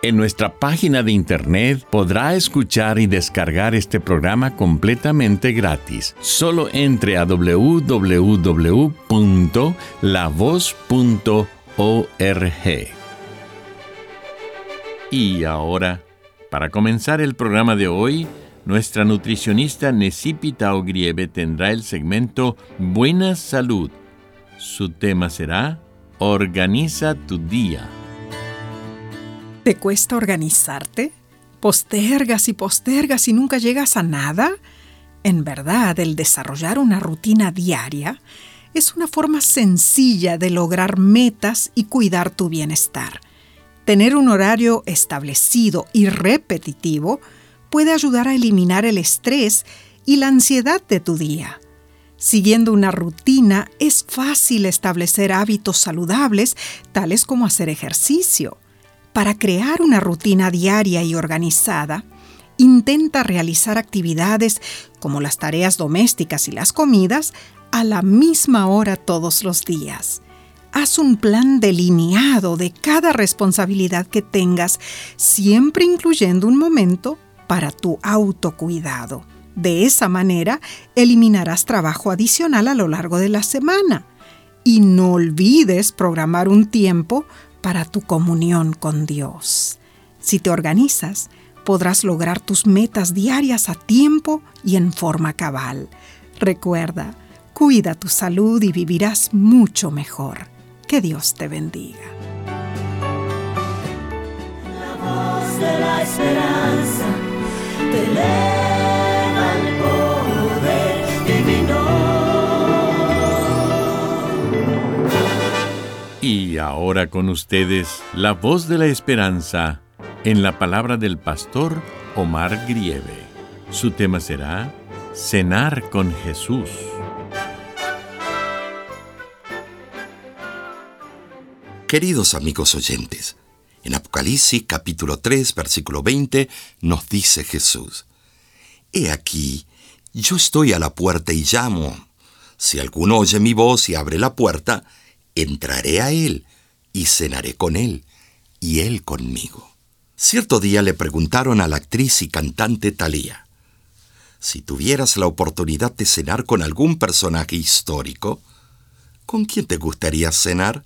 En nuestra página de internet podrá escuchar y descargar este programa completamente gratis. Solo entre a www.lavoz.org. Y ahora, para comenzar el programa de hoy, nuestra nutricionista Necipita Ogrieve tendrá el segmento Buena Salud. Su tema será Organiza tu día. ¿Te cuesta organizarte? ¿Postergas y postergas y nunca llegas a nada? En verdad, el desarrollar una rutina diaria es una forma sencilla de lograr metas y cuidar tu bienestar. Tener un horario establecido y repetitivo puede ayudar a eliminar el estrés y la ansiedad de tu día. Siguiendo una rutina es fácil establecer hábitos saludables, tales como hacer ejercicio para crear una rutina diaria y organizada, intenta realizar actividades como las tareas domésticas y las comidas a la misma hora todos los días. Haz un plan delineado de cada responsabilidad que tengas, siempre incluyendo un momento para tu autocuidado. De esa manera, eliminarás trabajo adicional a lo largo de la semana. Y no olvides programar un tiempo para tu comunión con Dios. Si te organizas, podrás lograr tus metas diarias a tiempo y en forma cabal. Recuerda, cuida tu salud y vivirás mucho mejor. Que Dios te bendiga. La voz de la esperanza Y ahora con ustedes, la voz de la esperanza en la palabra del pastor Omar Grieve. Su tema será Cenar con Jesús. Queridos amigos oyentes, en Apocalipsis capítulo 3 versículo 20 nos dice Jesús, He aquí, yo estoy a la puerta y llamo. Si alguno oye mi voz y abre la puerta, entraré a él y cenaré con él, y él conmigo. Cierto día le preguntaron a la actriz y cantante Thalía, si tuvieras la oportunidad de cenar con algún personaje histórico, ¿con quién te gustaría cenar?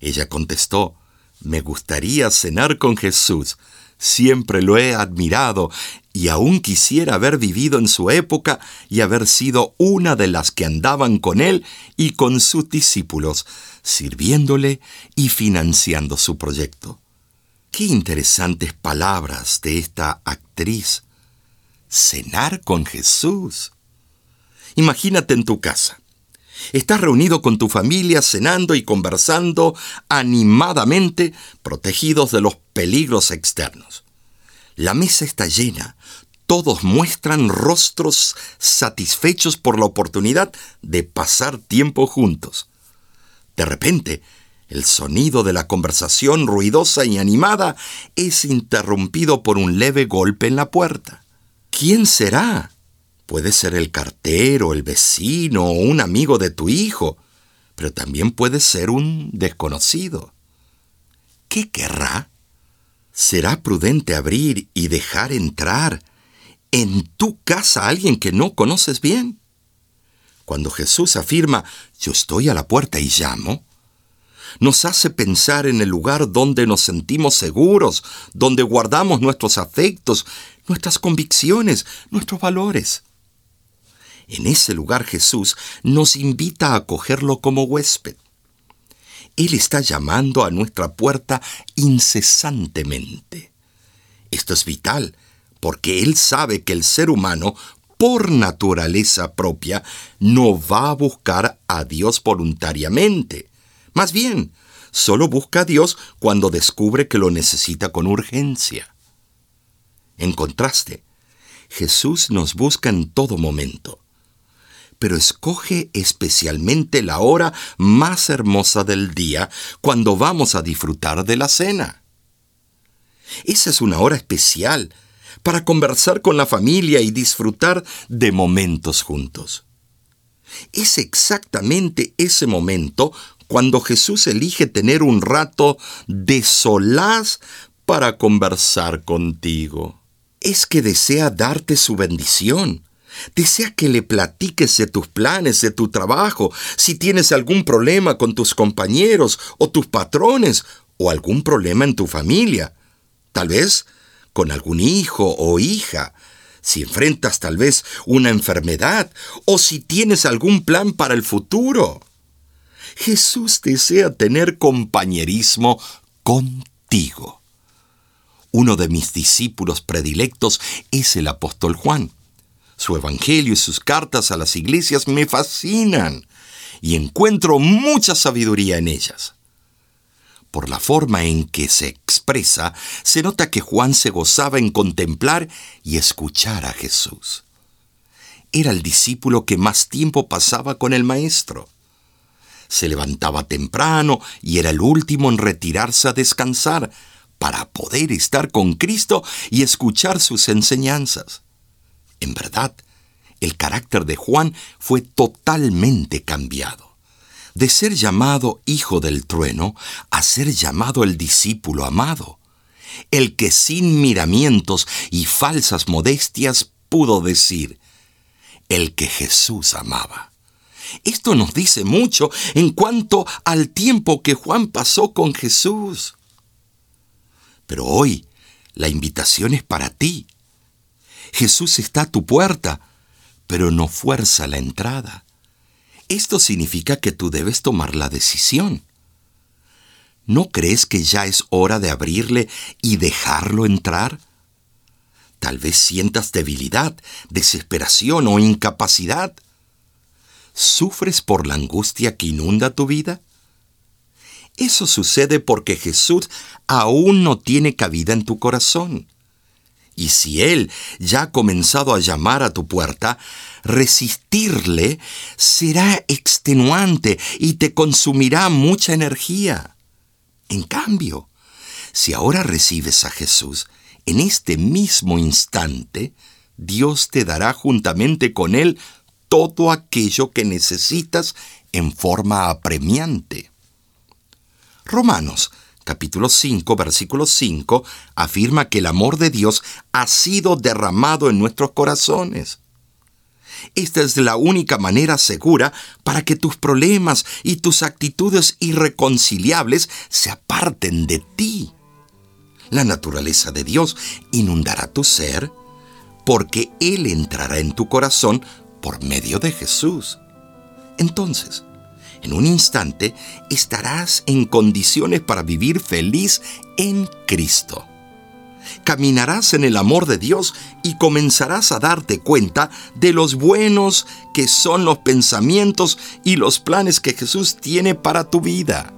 Ella contestó, me gustaría cenar con Jesús, Siempre lo he admirado y aún quisiera haber vivido en su época y haber sido una de las que andaban con él y con sus discípulos, sirviéndole y financiando su proyecto. Qué interesantes palabras de esta actriz. Cenar con Jesús. Imagínate en tu casa. Estás reunido con tu familia cenando y conversando animadamente, protegidos de los peligros externos. La mesa está llena, todos muestran rostros satisfechos por la oportunidad de pasar tiempo juntos. De repente, el sonido de la conversación ruidosa y animada es interrumpido por un leve golpe en la puerta. ¿Quién será? Puede ser el cartero, el vecino o un amigo de tu hijo, pero también puede ser un desconocido. ¿Qué querrá? ¿Será prudente abrir y dejar entrar en tu casa a alguien que no conoces bien? Cuando Jesús afirma, yo estoy a la puerta y llamo, nos hace pensar en el lugar donde nos sentimos seguros, donde guardamos nuestros afectos, nuestras convicciones, nuestros valores. En ese lugar Jesús nos invita a acogerlo como huésped. Él está llamando a nuestra puerta incesantemente. Esto es vital, porque Él sabe que el ser humano, por naturaleza propia, no va a buscar a Dios voluntariamente. Más bien, solo busca a Dios cuando descubre que lo necesita con urgencia. En contraste, Jesús nos busca en todo momento, pero escoge especialmente la hora más hermosa del día cuando vamos a disfrutar de la cena. Esa es una hora especial para conversar con la familia y disfrutar de momentos juntos. Es exactamente ese momento cuando Jesús elige tener un rato de solaz para conversar contigo. Es que desea darte su bendición. Desea que le platiques de tus planes, de tu trabajo, si tienes algún problema con tus compañeros o tus patrones o algún problema en tu familia. Tal vez con algún hijo o hija, si enfrentas tal vez una enfermedad o si tienes algún plan para el futuro. Jesús desea tener compañerismo contigo. Uno de mis discípulos predilectos es el apóstol Juan. Su evangelio y sus cartas a las iglesias me fascinan y encuentro mucha sabiduría en ellas. Por la forma en que se expresa, se nota que Juan se gozaba en contemplar y escuchar a Jesús. Era el discípulo que más tiempo pasaba con el Maestro. Se levantaba temprano y era el último en retirarse a descansar para poder estar con Cristo y escuchar sus enseñanzas. En verdad, el carácter de Juan fue totalmente cambiado de ser llamado hijo del trueno a ser llamado el discípulo amado, el que sin miramientos y falsas modestias pudo decir, el que Jesús amaba. Esto nos dice mucho en cuanto al tiempo que Juan pasó con Jesús. Pero hoy la invitación es para ti. Jesús está a tu puerta, pero no fuerza la entrada. Esto significa que tú debes tomar la decisión. ¿No crees que ya es hora de abrirle y dejarlo entrar? Tal vez sientas debilidad, desesperación o incapacidad. ¿Sufres por la angustia que inunda tu vida? Eso sucede porque Jesús aún no tiene cabida en tu corazón. Y si Él ya ha comenzado a llamar a tu puerta, resistirle será extenuante y te consumirá mucha energía. En cambio, si ahora recibes a Jesús, en este mismo instante, Dios te dará juntamente con Él todo aquello que necesitas en forma apremiante. Romanos capítulo 5, versículo 5, afirma que el amor de Dios ha sido derramado en nuestros corazones. Esta es la única manera segura para que tus problemas y tus actitudes irreconciliables se aparten de ti. La naturaleza de Dios inundará tu ser porque Él entrará en tu corazón por medio de Jesús. Entonces, en un instante estarás en condiciones para vivir feliz en Cristo. Caminarás en el amor de Dios y comenzarás a darte cuenta de los buenos que son los pensamientos y los planes que Jesús tiene para tu vida.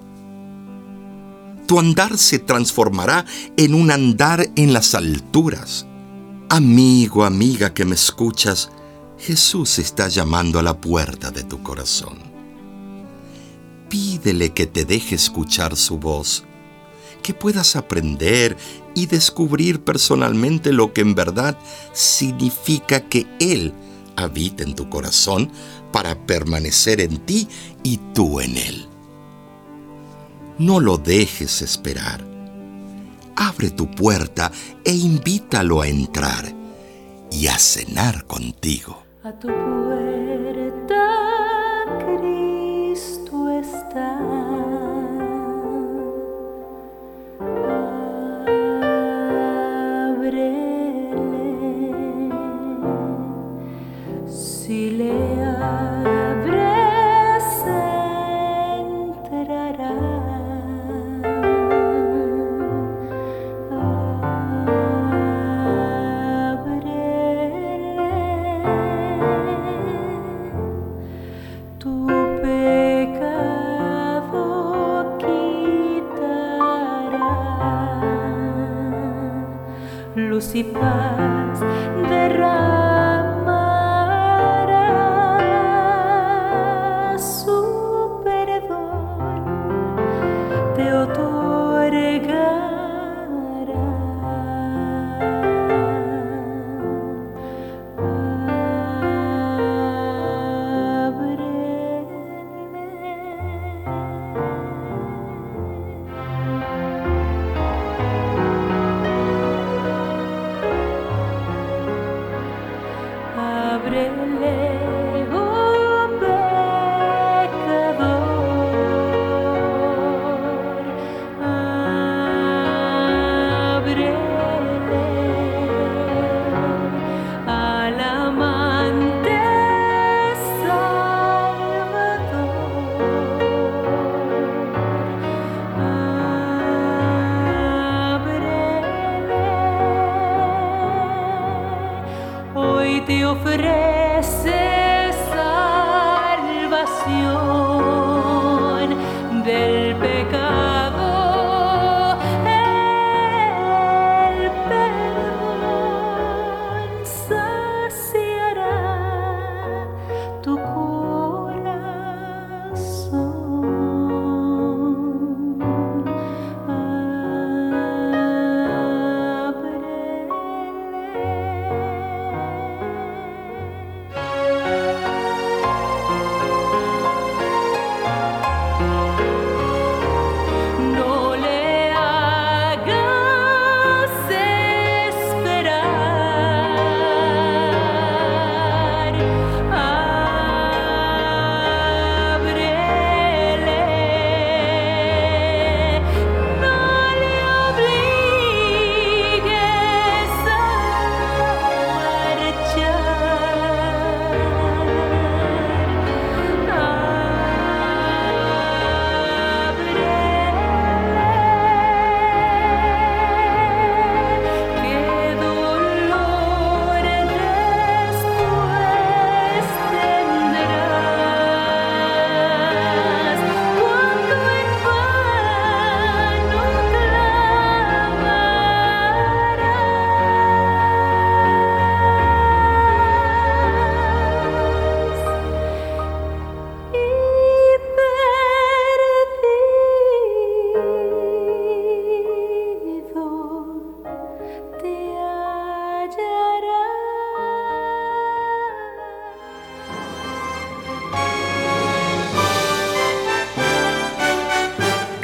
Tu andar se transformará en un andar en las alturas. Amigo, amiga que me escuchas, Jesús está llamando a la puerta de tu corazón pídele que te deje escuchar su voz, que puedas aprender y descubrir personalmente lo que en verdad significa que Él habita en tu corazón para permanecer en ti y tú en Él. No lo dejes esperar. Abre tu puerta e invítalo a entrar y a cenar contigo. A tu puerta,